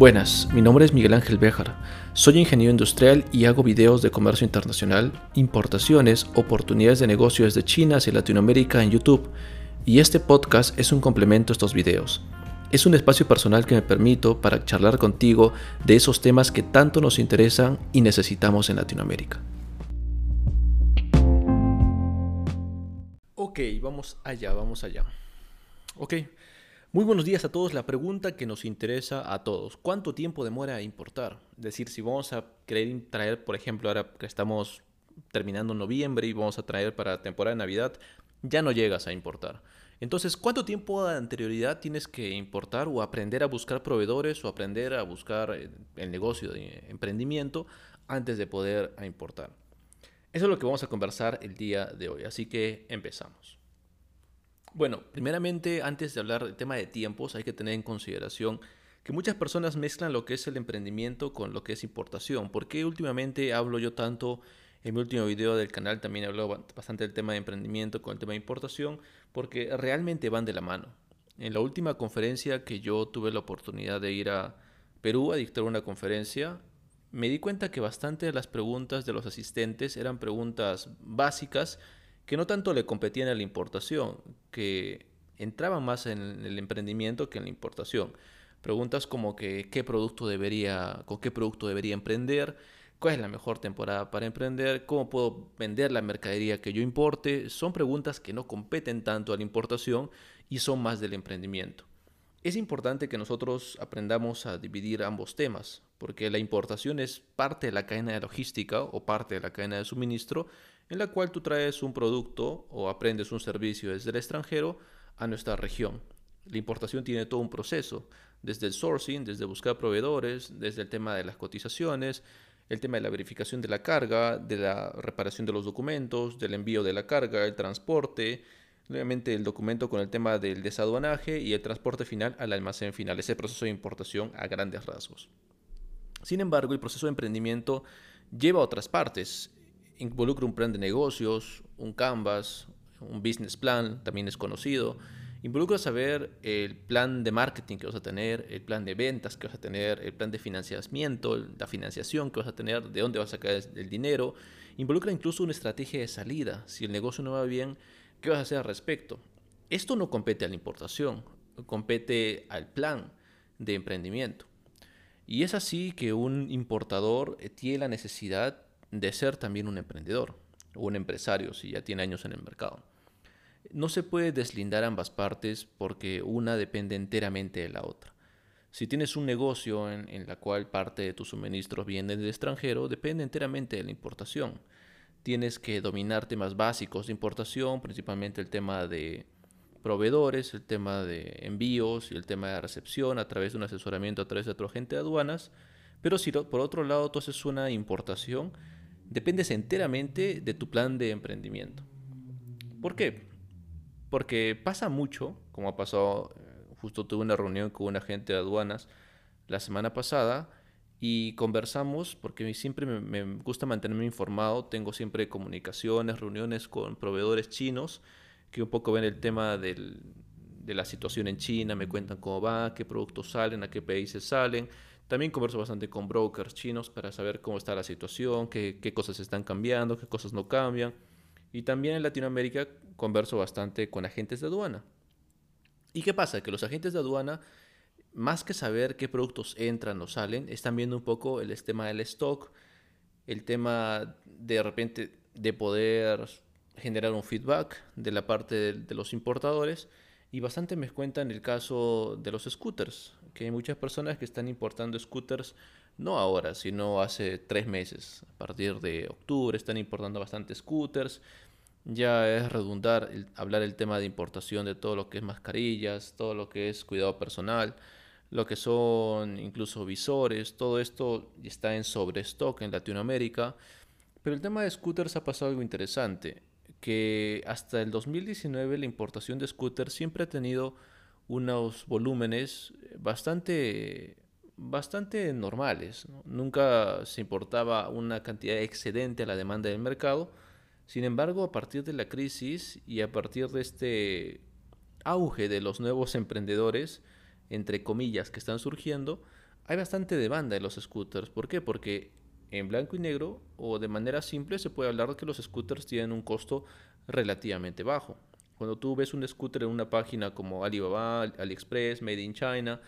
Buenas, mi nombre es Miguel Ángel Béjar. Soy ingeniero industrial y hago videos de comercio internacional, importaciones, oportunidades de negocio desde China hacia Latinoamérica en YouTube. Y este podcast es un complemento a estos videos. Es un espacio personal que me permito para charlar contigo de esos temas que tanto nos interesan y necesitamos en Latinoamérica. Ok, vamos allá, vamos allá. Ok, muy buenos días a todos. La pregunta que nos interesa a todos, ¿cuánto tiempo demora importar? Es decir, si vamos a querer traer, por ejemplo, ahora que estamos terminando noviembre y vamos a traer para temporada de Navidad, ya no llegas a importar. Entonces, ¿cuánto tiempo de anterioridad tienes que importar o aprender a buscar proveedores o aprender a buscar eh, el negocio de emprendimiento antes de poder importar? Eso es lo que vamos a conversar el día de hoy, así que empezamos. Bueno, primeramente, antes de hablar del tema de tiempos, hay que tener en consideración que muchas personas mezclan lo que es el emprendimiento con lo que es importación. ¿Por qué últimamente hablo yo tanto? En mi último video del canal también hablo bastante del tema de emprendimiento con el tema de importación, porque realmente van de la mano. En la última conferencia que yo tuve la oportunidad de ir a Perú a dictar una conferencia, me di cuenta que bastante de las preguntas de los asistentes eran preguntas básicas que no tanto le competían a la importación, que entraban más en el emprendimiento que en la importación. Preguntas como que qué producto debería, con qué producto debería emprender, cuál es la mejor temporada para emprender, cómo puedo vender la mercadería que yo importe, son preguntas que no competen tanto a la importación y son más del emprendimiento. Es importante que nosotros aprendamos a dividir ambos temas, porque la importación es parte de la cadena de logística o parte de la cadena de suministro en la cual tú traes un producto o aprendes un servicio desde el extranjero a nuestra región. La importación tiene todo un proceso, desde el sourcing, desde buscar proveedores, desde el tema de las cotizaciones, el tema de la verificación de la carga, de la reparación de los documentos, del envío de la carga, el transporte, nuevamente el documento con el tema del desaduanaje y el transporte final al almacén final, ese proceso de importación a grandes rasgos. Sin embargo, el proceso de emprendimiento lleva a otras partes involucra un plan de negocios, un canvas, un business plan, también es conocido. Involucra saber el plan de marketing que vas a tener, el plan de ventas que vas a tener, el plan de financiamiento, la financiación que vas a tener, de dónde vas a sacar el dinero. Involucra incluso una estrategia de salida. Si el negocio no va bien, ¿qué vas a hacer al respecto? Esto no compete a la importación, compete al plan de emprendimiento. Y es así que un importador tiene la necesidad de ser también un emprendedor o un empresario si ya tiene años en el mercado. No se puede deslindar ambas partes porque una depende enteramente de la otra. Si tienes un negocio en, en la cual parte de tus suministros vienen del extranjero, depende enteramente de la importación. Tienes que dominar temas básicos de importación, principalmente el tema de proveedores, el tema de envíos y el tema de recepción a través de un asesoramiento a través de otro agente de aduanas. Pero si por otro lado tú haces una importación, dependes enteramente de tu plan de emprendimiento. ¿Por qué? Porque pasa mucho, como ha pasado, eh, justo tuve una reunión con un agente de aduanas la semana pasada y conversamos, porque siempre me, gusta mantenerme informado, tengo siempre comunicaciones, reuniones con proveedores chinos que un poco ven el tema de la situación en China, me cuentan cómo va, qué productos salen, a qué países salen, también converso bastante con brokers chinos para saber cómo está la situación, qué, cosas están cambiando, qué cosas no cambian. Y también en Latinoamérica converso bastante con agentes de aduana. ¿Y qué pasa? Que los agentes de aduana, más que saber qué productos entran o salen, están viendo un poco el tema del stock, el tema de repente de poder generar un feedback de la parte de los importadores y bastante me cuentan el caso de los scooters, que hay muchas personas que están importando scooters no ahora, sino hace tres meses. A partir de octubre están importando bastantes scooters. Ya es redundar hablar el tema de importación de todo lo que es mascarillas, todo lo que es cuidado personal, lo que son incluso visores, todo esto está en sobrestock en Latinoamérica. Pero el tema de scooters ha pasado algo interesante que hasta el 2019 la importación de scooters siempre ha tenido unos volúmenes bastante, bastante normales. Nunca se importaba una cantidad excedente a la demanda del mercado. Sin embargo, a partir de la crisis y a partir de este auge de los nuevos emprendedores, entre comillas, que están surgiendo, hay bastante demanda de los scooters. ¿Por qué? Porque en blanco y negro o de manera simple se puede hablar de que los scooters tienen un costo relativamente bajo. Cuando tú ves un scooter en una página como Alibaba, AliExpress, Made in China,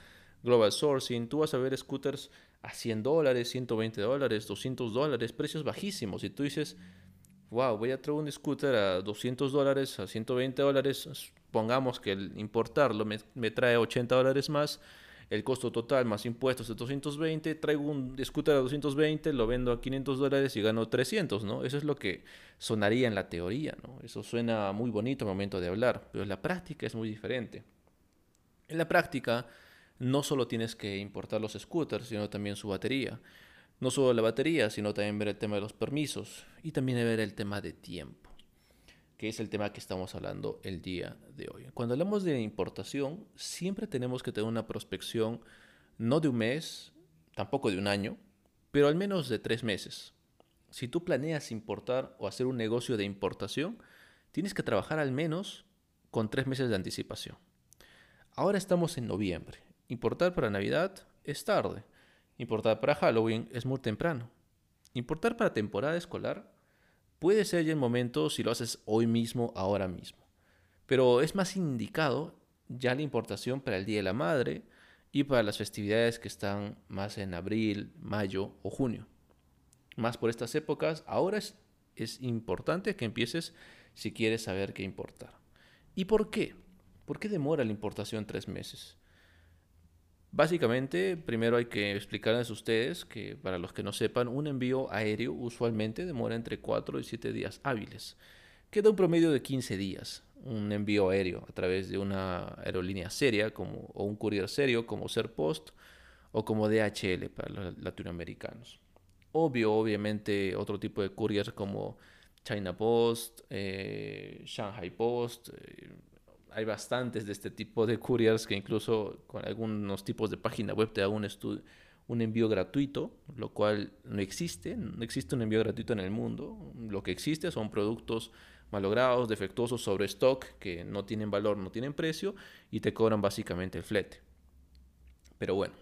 Global Sourcing, tú vas a ver scooters a 100 dólares, 120 dólares, 200 dólares, precios bajísimos. Y tú dices, wow, voy a traer un scooter a 200 dólares, a 120 dólares, pongamos que el importarlo me, me trae 80 dólares más, el costo total más impuestos de 220, traigo un scooter a 220, lo vendo a 500 dólares y gano 300, ¿no? Eso es lo que sonaría en la teoría, ¿no? Eso suena muy bonito al momento de hablar, pero en la práctica es muy diferente. En la práctica no solo tienes que importar los scooters, sino también su batería. No solo la batería, sino también ver el tema de los permisos y también ver el tema de tiempo, que es el tema que estamos hablando el día de hoy. Cuando hablamos de importación, siempre tenemos que tener una prospección no de un mes, tampoco de un año, pero al menos de tres meses. Si tú planeas importar o hacer un negocio de importación, tienes que trabajar al menos con tres meses de anticipación. Ahora estamos en noviembre. Importar para Navidad es tarde. Importar para Halloween es muy temprano. Importar para temporada escolar puede ser ya el momento si lo haces hoy mismo, ahora mismo. Pero es más indicado ya la importación para el Día de la Madre y para las festividades que están más en abril, mayo o junio. Más por estas épocas, ahora es, es importante que empieces si quieres saber qué importar. ¿Y por qué? ¿Por qué demora la importación tres meses? Básicamente, primero hay que explicarles a ustedes que para los que no sepan, un envío aéreo usualmente demora entre 4 y 7 días hábiles. Queda un promedio de 15 días un envío aéreo a través de una aerolínea seria como, o un courier serio como Serpost o como DHL para los latinoamericanos. Obvio, obviamente, otro tipo de couriers como China Post, eh, Shanghai Post, eh, hay bastantes de este tipo de couriers que incluso con algunos tipos de página web te da un, un envío gratuito, lo cual no existe, no existe un envío gratuito en el mundo. Lo que existe son productos malogrados, defectuosos, sobre stock, que no tienen valor, no tienen precio y te cobran básicamente el flete. Pero bueno,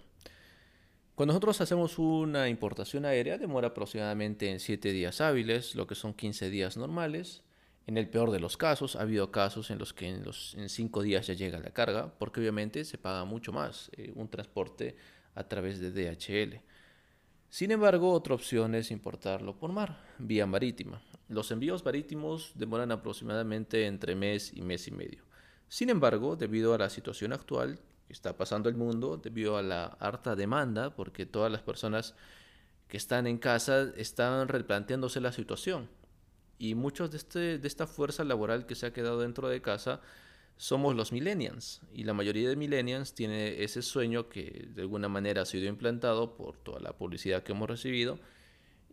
cuando nosotros hacemos una importación aérea demora aproximadamente en 7 días hábiles, lo que son 15 días normales. En el peor de los casos, ha habido casos en los que en, los, cinco días ya llega la carga, porque obviamente se paga mucho más eh, un transporte a través de DHL. Sin embargo, otra opción es importarlo por mar, vía marítima. Los envíos marítimos demoran aproximadamente entre mes y mes y medio. Sin embargo, debido a la situación actual que está pasando el mundo, debido a la harta demanda, porque todas las personas que están en casa están replanteándose la situación y muchos de, este, de esta fuerza laboral que se ha quedado dentro de casa somos los millennials. Y la mayoría de millennials tiene ese sueño que de alguna manera ha sido implantado por toda la publicidad que hemos recibido.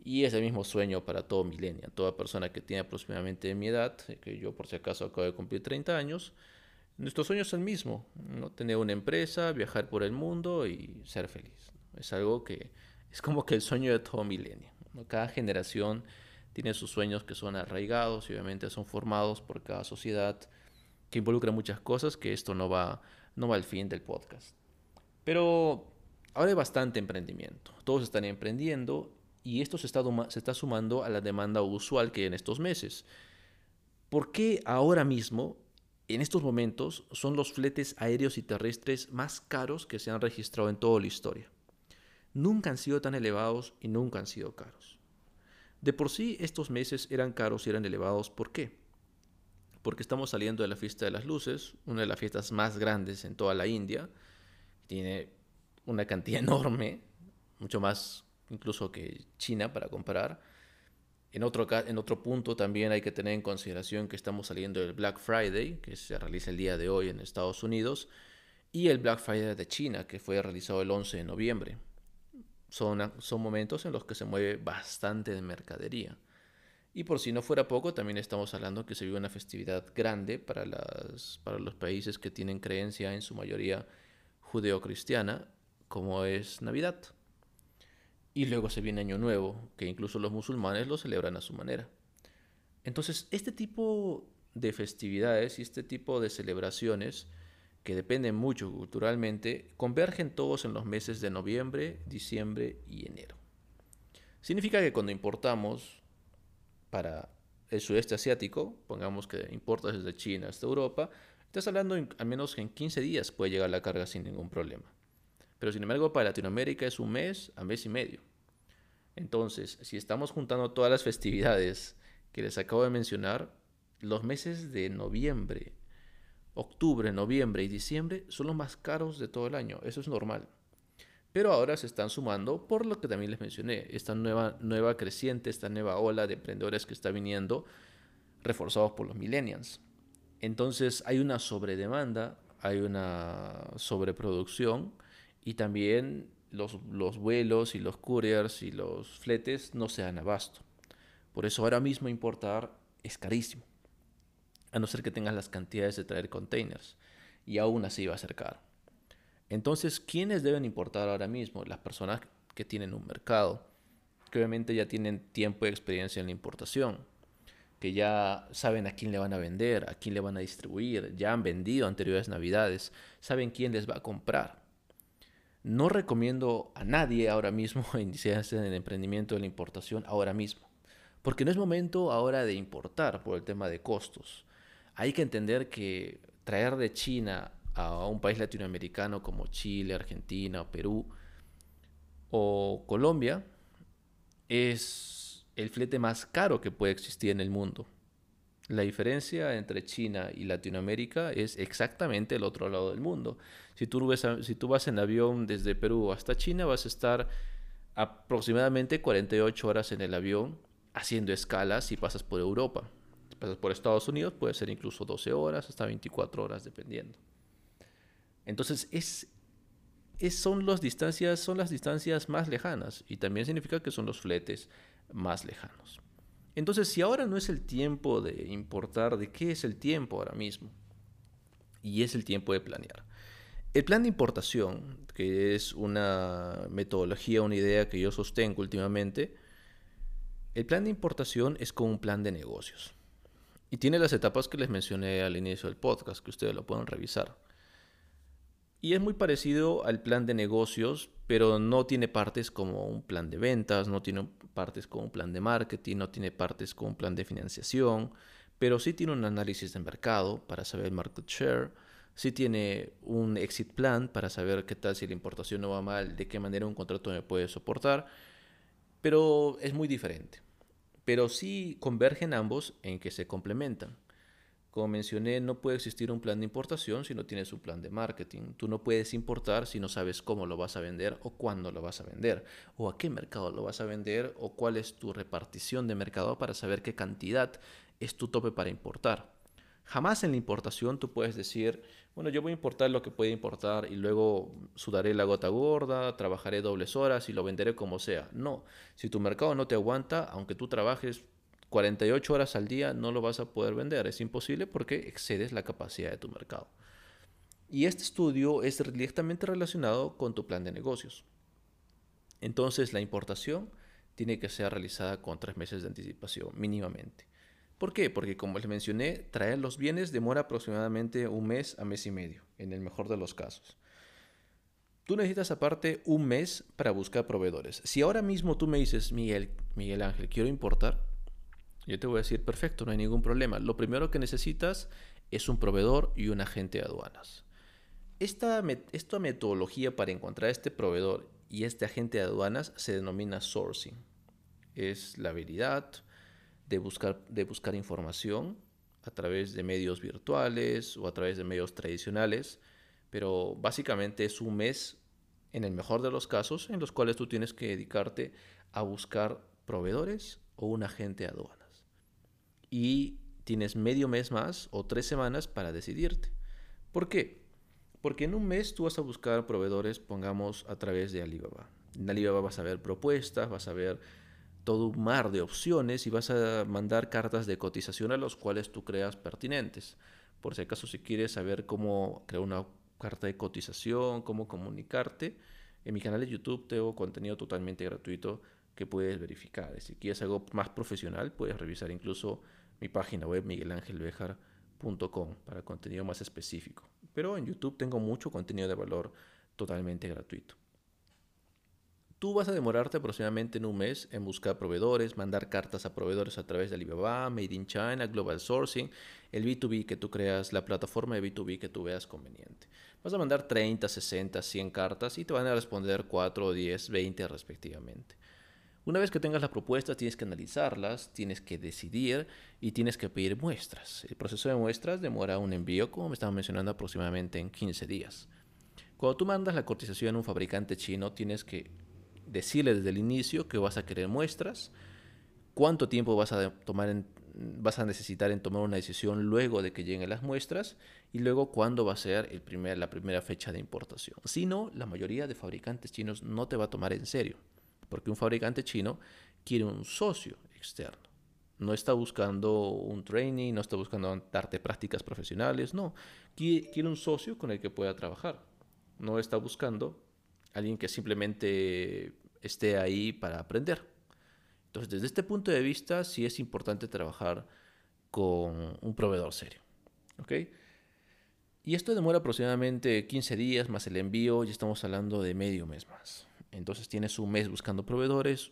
Y es el mismo sueño para todo millennial, toda persona que tiene aproximadamente mi edad, que yo por si acaso acabo de cumplir 30 años. Nuestro sueño es el mismo, ¿no? tener una empresa, viajar por el mundo y ser feliz. Es algo que es como que el sueño de todo millennial. Cada generación tiene sus sueños que son arraigados y obviamente son formados por cada sociedad que involucra muchas cosas, que esto no va, no va al fin del podcast. Pero ahora hay bastante emprendimiento, todos están emprendiendo y esto se está, se está sumando a la demanda usual que hay en estos meses. ¿Por qué ahora mismo, en estos momentos, son los fletes aéreos y terrestres más caros que se han registrado en toda la historia? Nunca han sido tan elevados y nunca han sido caros. De por sí estos meses eran caros y eran elevados. ¿Por qué? Porque estamos saliendo de la fiesta de las luces, una de las fiestas más grandes en toda la India. Tiene una cantidad enorme, mucho más incluso que China para comparar. En otro, en otro punto también hay que tener en consideración que estamos saliendo del Black Friday, que se realiza el día de hoy en Estados Unidos, y el Black Friday de China, que fue realizado el 11 de noviembre son, son momentos en los que se mueve bastante de mercadería. Y por si no fuera poco, también estamos hablando que se vive una festividad grande para, las, para los países que tienen creencia en su mayoría judeocristiana, como es Navidad. Y luego se viene Año Nuevo, que incluso los musulmanes lo celebran a su manera. Entonces, este tipo de festividades y este tipo de celebraciones que dependen mucho culturalmente, convergen todos en los meses de noviembre, diciembre y enero. Significa que cuando importamos para el sudeste asiático, pongamos que importas desde China hasta Europa, estás hablando al menos en 15 días puede llegar la carga sin ningún problema. Pero sin embargo para Latinoamérica es un mes a mes y medio. Entonces, si estamos juntando todas las festividades que les acabo de mencionar, los meses de noviembre, octubre, noviembre y diciembre son los más caros de todo el año. Eso es normal. Pero ahora se están sumando por lo que también les mencioné, esta nueva, nueva creciente, esta nueva ola de emprendedores que está viniendo, reforzados por los millennials. Entonces hay una sobredemanda, hay una sobreproducción y también los, los vuelos y los couriers y los fletes no se dan abasto. Por eso ahora mismo importar es carísimo, a no ser que tengas las cantidades de traer containers, y aún así va a ser caro. Entonces, ¿quiénes deben importar ahora mismo? Las personas que tienen un mercado, que obviamente ya tienen tiempo y experiencia en la importación, que ya saben a quién le van a vender, a quién le van a distribuir, ya han vendido anteriores navidades, saben quién les va a comprar. No recomiendo a nadie ahora mismo iniciarse en el emprendimiento de la importación ahora mismo, porque no es momento ahora de importar por el tema de costos. Hay que entender que traer de China a un país latinoamericano como Chile, Argentina, Perú o Colombia es el flete más caro que puede existir en el mundo. La diferencia entre China y Latinoamérica es exactamente el otro lado del mundo. Si tú, si vas en avión desde Perú hasta China, vas a estar aproximadamente 48 horas en el avión haciendo escalas y pasas por Europa. Por Estados Unidos, puede ser incluso 12 horas hasta 24 horas, dependiendo. Entonces, es, son, las distancias, son las distancias más lejanas y también significa que son los fletes más lejanos. Entonces, si ahora no es el tiempo de importar, ¿de qué es el tiempo ahora mismo? Y es el tiempo de planear. El plan de importación, que es una metodología, una idea que yo sostengo últimamente, el plan de importación es como un plan de negocios. Y tiene las etapas que les mencioné al inicio del podcast, que ustedes lo pueden revisar. Y es muy parecido al plan de negocios, pero no tiene partes como un plan de ventas, no tiene partes como un plan de marketing, no tiene partes como un plan de financiación, pero sí tiene un análisis de mercado para saber el market share, sí tiene un exit plan para saber qué tal si la importación no va mal, de qué manera un contrato me puede soportar, pero es muy diferente. Pero sí convergen ambos en que se complementan. Como mencioné, no puede existir un plan de importación si no tienes un plan de marketing. Tú no puedes importar si no sabes cómo lo vas a vender o cuándo lo vas a vender, o a qué mercado lo vas a vender, o cuál es tu repartición de mercado para saber qué cantidad es tu tope para importar. Jamás en la importación tú puedes decir, bueno, yo voy a importar lo que puede importar y luego sudaré la gota gorda, trabajaré dobles horas y lo venderé como sea. No, si tu mercado no te aguanta, aunque tú trabajes 48 horas al día no lo vas a poder vender. Es imposible porque excedes la capacidad de tu mercado. Y este estudio es directamente relacionado con tu plan de negocios. Entonces la importación tiene que ser realizada con tres meses de anticipación mínimamente. ¿Por qué? Porque como les mencioné, traer los bienes demora aproximadamente un mes a mes y medio, en el mejor de los casos. Tú necesitas aparte un mes para buscar proveedores. Si ahora mismo tú me dices, Miguel, Miguel Ángel, quiero importar, yo te voy a decir, perfecto, no hay ningún problema. Lo primero que necesitas es un proveedor y un agente de aduanas. Esta, esta metodología para encontrar este proveedor y este agente de aduanas se denomina sourcing. Es la habilidad de buscar, de buscar información a través de medios virtuales o a través de medios tradicionales, pero básicamente es un mes, en el mejor de los casos, en los cuales tú tienes que dedicarte a buscar proveedores o un agente aduanas y tienes medio mes más o tres semanas para decidirte. ¿Por qué? Porque en un mes tú vas a buscar proveedores, pongamos, a través de Alibaba. En Alibaba vas a ver propuestas, vas a ver todo un mar de opciones y vas a mandar cartas de cotización a los cuales tú creas pertinentes. Por si acaso si quieres saber cómo crear una carta de cotización, cómo comunicarte, en mi canal de YouTube tengo contenido totalmente gratuito que puedes verificar. Si quieres algo más profesional, puedes revisar incluso mi página web miguelangelbejar.com. para contenido más específico. Pero en YouTube tengo mucho contenido de valor totalmente gratuito. Tú vas a demorarte aproximadamente en un mes en buscar proveedores, mandar cartas a proveedores a través de Alibaba, Made in China, Global Sourcing, el B2B que tú creas, la plataforma de B2B que tú veas conveniente. Vas a mandar 30, 60, 100 cartas y te van a responder 4, 10, 20 respectivamente. Una vez que tengas la propuesta, tienes que analizarlas, tienes que decidir y tienes que pedir muestras. El proceso de muestras demora un envío, como me estaba mencionando, aproximadamente en 15 días. Cuando tú mandas la cotización a un fabricante chino, tienes que decirle desde el inicio que vas a querer muestras, cuánto tiempo vas a, tomar vas a necesitar en tomar una decisión luego de que lleguen las muestras y luego cuándo va a ser el primer, la primera fecha de importación. Si no, la mayoría de fabricantes chinos no te va a tomar en serio, porque un fabricante chino quiere un socio externo. No está buscando un training, no está buscando darte prácticas profesionales, no. Quiere un socio con el que pueda trabajar. No está buscando alguien que simplemente esté ahí para aprender. Entonces, desde este punto de vista, sí es importante trabajar con un proveedor serio. ¿Ok? Y esto demora aproximadamente 15 días más el envío, y estamos hablando de medio mes más. Entonces tienes un mes buscando proveedores,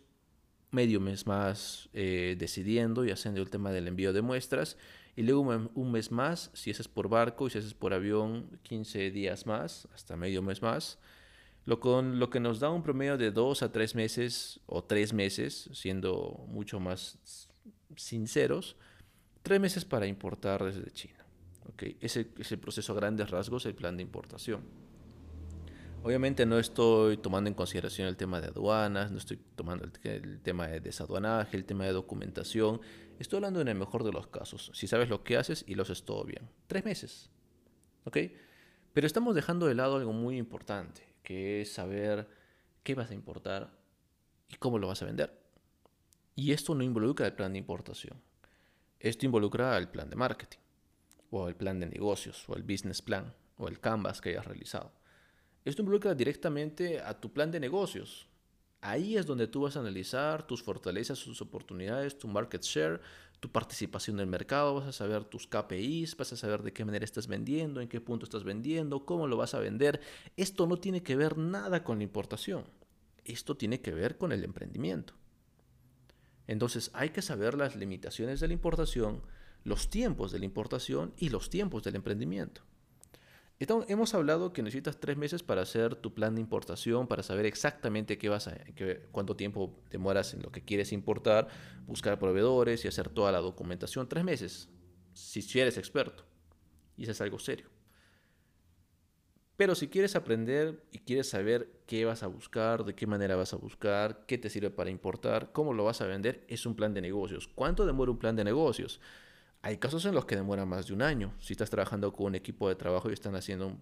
medio mes más eh, decidiendo y haciendo el tema del envío de muestras, y luego un mes más, si ese es por barco y si ese es por avión, 15 días más, hasta medio mes más, lo, con, lo que nos da un promedio de dos a tres meses o tres meses, siendo mucho más sinceros, tres meses para importar desde China. ¿okay? Ese es el proceso a grandes rasgos, el plan de importación. Obviamente no estoy tomando en consideración el tema de aduanas, no estoy tomando el, tema de desaduanaje, el tema de documentación. Estoy hablando en el mejor de los casos. Si sabes lo que haces y lo haces todo bien. Tres meses. ¿Ok? Pero estamos dejando de lado algo muy importante que es saber qué vas a importar y cómo lo vas a vender. Y esto no involucra el plan de importación. Esto involucra el plan de marketing, o el plan de negocios, o el business plan, o el canvas que hayas realizado. Esto involucra directamente a tu plan de negocios, Ahí es donde tú vas a analizar tus fortalezas, tus oportunidades, tu market share, tu participación en el mercado, vas a saber tus KPIs, vas a saber de qué manera estás vendiendo, en qué punto estás vendiendo, cómo lo vas a vender. Esto no tiene que ver nada con la importación. Esto tiene que ver con el emprendimiento. Entonces hay que saber las limitaciones de la importación, los tiempos de la importación y los tiempos del emprendimiento hemos hablado que necesitas tres meses para hacer tu plan de importación, para saber exactamente qué vas a, cuánto tiempo demoras en lo que quieres importar, buscar proveedores y hacer toda la documentación. Tres meses, si eres experto. Y eso es algo serio. Pero si quieres aprender y quieres saber qué vas a buscar, de qué manera vas a buscar, qué te sirve para importar, cómo lo vas a vender, es un plan de negocios. ¿Cuánto demora un plan de negocios? Hay casos en los que demora más de un año. Si estás trabajando con un equipo de trabajo y están haciendo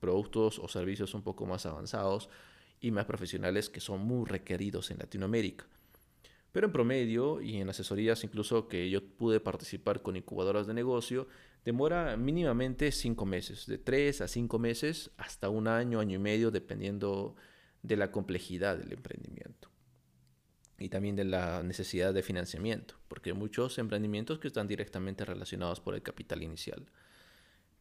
productos o servicios un poco más avanzados y más profesionales que son muy requeridos en Latinoamérica. Pero en promedio y en asesorías incluso que yo pude participar con incubadoras de negocio, demora mínimamente cinco meses, de tres a cinco meses hasta un año, año y medio, dependiendo de la complejidad del emprendimiento y también de la necesidad de financiamiento, porque hay muchos emprendimientos que están directamente relacionados por el capital inicial.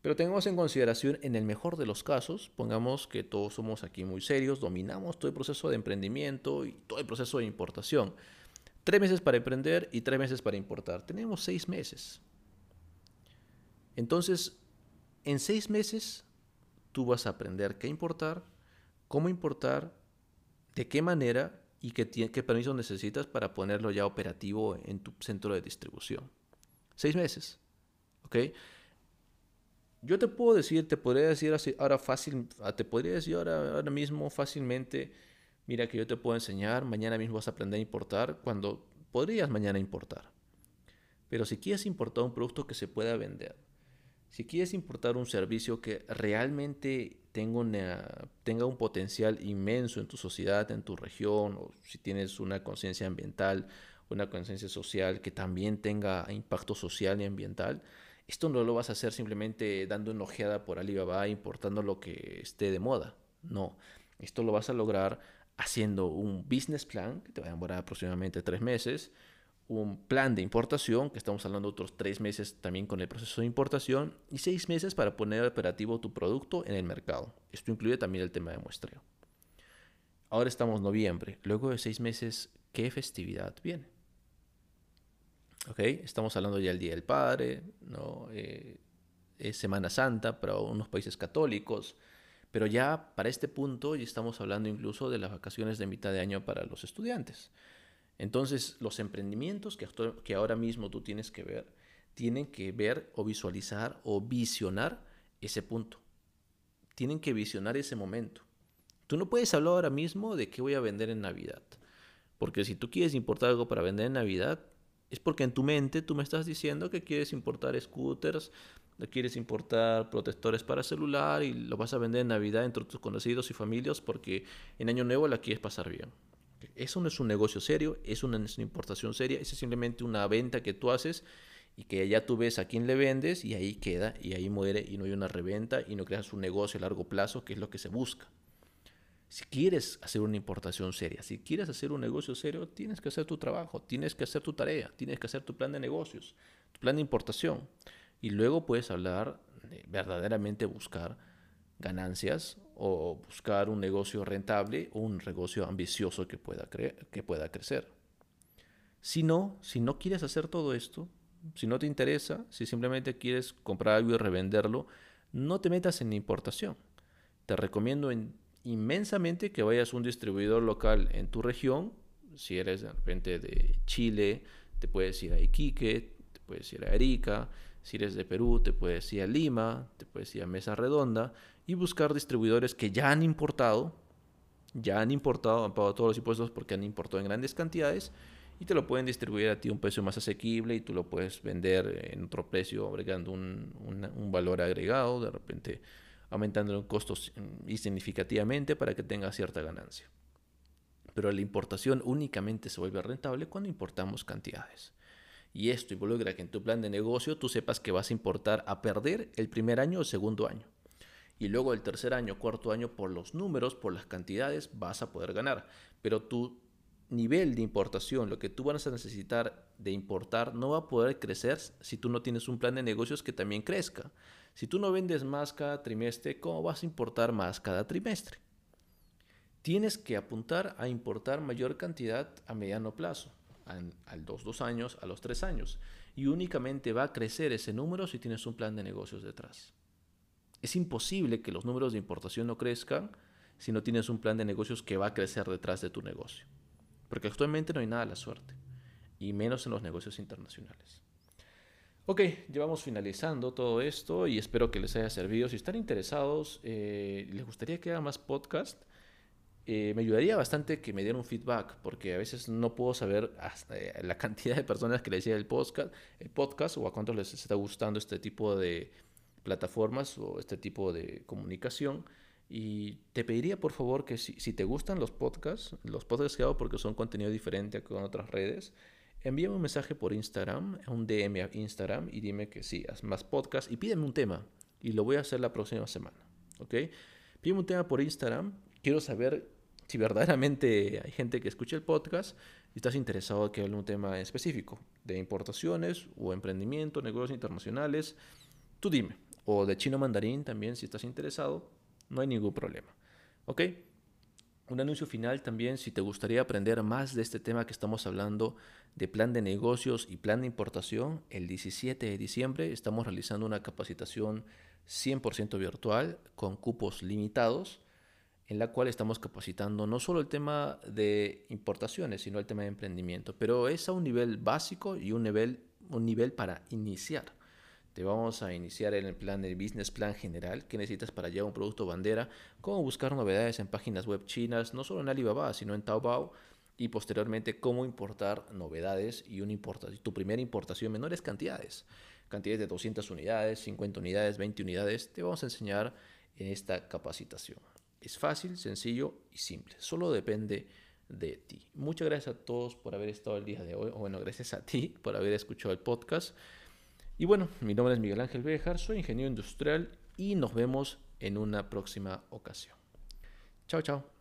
Pero tengamos en consideración, en el mejor de los casos, pongamos que todos somos aquí muy serios, dominamos todo el proceso de emprendimiento y todo el proceso de importación. Tres meses para emprender y tres meses para importar. Tenemos seis meses. Entonces, en seis meses, tú vas a aprender qué importar, cómo importar, de qué manera y qué, qué permiso necesitas para ponerlo ya operativo en tu centro de distribución. Seis meses. ¿Ok? Yo te puedo decir, te podría decir ahora fácil, ah, te podría decir ahora, ahora mismo fácilmente, mira que yo te puedo enseñar, mañana mismo vas a aprender a importar, cuando podrías mañana importar. Pero si quieres importar un producto que se pueda vender, si quieres importar un servicio que realmente tenga, un potencial inmenso en tu sociedad, en tu región, o si tienes una conciencia ambiental, una conciencia social que también tenga impacto social y ambiental, esto no lo vas a hacer simplemente dando una ojeada por Alibaba, importando lo que esté de moda. No, esto lo vas a lograr haciendo un business plan, que te va a demorar aproximadamente tres meses, un plan de importación, que estamos hablando de otros tres meses también con el proceso de importación, y seis meses para poner operativo tu producto en el mercado. Esto incluye también el tema de muestreo. Ahora estamos en noviembre. Luego de seis meses, ¿qué festividad viene? ¿Ok? Estamos hablando ya del Día del Padre, ¿no? Eh, es Semana Santa para unos países católicos, pero ya para este punto ya estamos hablando incluso de las vacaciones de mitad de año para los estudiantes. Entonces, los emprendimientos que, ahora mismo tú tienes que ver, tienen que ver o visualizar o visionar ese punto. Tienen que visionar ese momento. Tú no puedes hablar ahora mismo de qué voy a vender en Navidad. Porque si tú quieres importar algo para vender en Navidad, es porque en tu mente tú me estás diciendo que quieres importar scooters, quieres importar protectores para celular y lo vas a vender en Navidad entre tus conocidos y familias porque en Año Nuevo la quieres pasar bien. Eso no es un negocio serio, es una importación seria, eso es simplemente una venta que tú haces y que ya tú ves a quién le vendes y ahí queda y ahí muere y no hay una reventa y no creas un negocio a largo plazo que es lo que se busca. Si quieres hacer una importación seria, si quieres hacer un negocio serio, tienes que hacer tu trabajo, tienes que hacer tu tarea, tienes que hacer tu plan de negocios, tu plan de importación. Y luego puedes hablar de verdaderamente buscar ganancias o buscar un negocio rentable o un negocio ambicioso que pueda, que pueda crecer. Si no, si no quieres hacer todo esto, si no te interesa, si simplemente quieres comprar algo y revenderlo, no te metas en importación. Te recomiendo inmensamente que vayas a un distribuidor local en tu región. Si eres de repente de Chile, te puedes ir a Iquique, te puedes ir a Arica. Si eres de Perú, te puedes ir a Lima, te puedes ir a Mesa Redonda y buscar distribuidores que ya han importado, ya han importado, han pagado todos los impuestos porque han importado en grandes cantidades y te lo pueden distribuir a ti a un precio más asequible y tú lo puedes vender en otro precio agregando un, un valor agregado, de repente aumentando los costos y significativamente para que tenga cierta ganancia. Pero la importación únicamente se vuelve rentable cuando importamos cantidades. Y esto involucra que en tu plan de negocio tú sepas que vas a importar a perder el primer año o segundo año y luego el tercer año, cuarto año, por los números, por las cantidades, vas a poder ganar. Pero tu nivel de importación, lo que tú vas a necesitar de importar, no va a poder crecer si tú no tienes un plan de negocios que también crezca. Si tú no vendes más cada trimestre, ¿cómo vas a importar más cada trimestre? Tienes que apuntar a importar mayor cantidad a mediano plazo, a, los dos años, a los tres años. Y únicamente va a crecer ese número si tienes un plan de negocios detrás. Es imposible que los números de importación no crezcan si no tienes un plan de negocios que va a crecer detrás de tu negocio. Porque actualmente no hay nada a la suerte, y menos en los negocios internacionales. Ok, llevamos finalizando todo esto y espero que les haya servido. Si están interesados, eh, les gustaría que haga más podcast, eh, me ayudaría bastante que me dieran un feedback, porque a veces no puedo saber hasta eh, la cantidad de personas que les llega el podcast, el podcast o a cuántos les está gustando este tipo de, plataformas o este tipo de comunicación. Y te pediría por favor que si, te gustan los podcasts, los podcasts que hago porque son contenido diferente con otras redes, envíame un mensaje por Instagram, un DM a Instagram y dime que sí, haz más podcasts y pídeme un tema y lo voy a hacer la próxima semana. ¿Ok? Pídeme un tema por Instagram. Quiero saber si verdaderamente hay gente que escucha el podcast y estás interesado en que hable un tema específico de importaciones o emprendimiento, negocios internacionales. Tú dime o de chino mandarín también si estás interesado, no hay ningún problema. ¿Ok? Un anuncio final también, si te gustaría aprender más de este tema que estamos hablando de plan de negocios y plan de importación, el 17 de diciembre estamos realizando una capacitación 100% virtual con cupos limitados, en la cual estamos capacitando no solo el tema de importaciones, sino el tema de emprendimiento, pero es a un nivel básico y un nivel, un nivel para iniciar. Te vamos a iniciar en el plan del business plan general que necesitas para llevar un producto bandera, cómo buscar novedades en páginas web chinas, no solo en Alibaba, sino en Taobao, y posteriormente cómo importar novedades y un tu primera importación menores cantidades, cantidades de 200 unidades, 50 unidades, 20 unidades, te vamos a enseñar en esta capacitación. Es fácil, sencillo y simple, solo depende de ti. Muchas gracias a todos por haber estado el día de hoy, o bueno, gracias a ti por haber escuchado el podcast. Y bueno, mi nombre es Miguel Ángel Bejar, soy ingeniero industrial y nos vemos en una próxima ocasión. Chao, chao.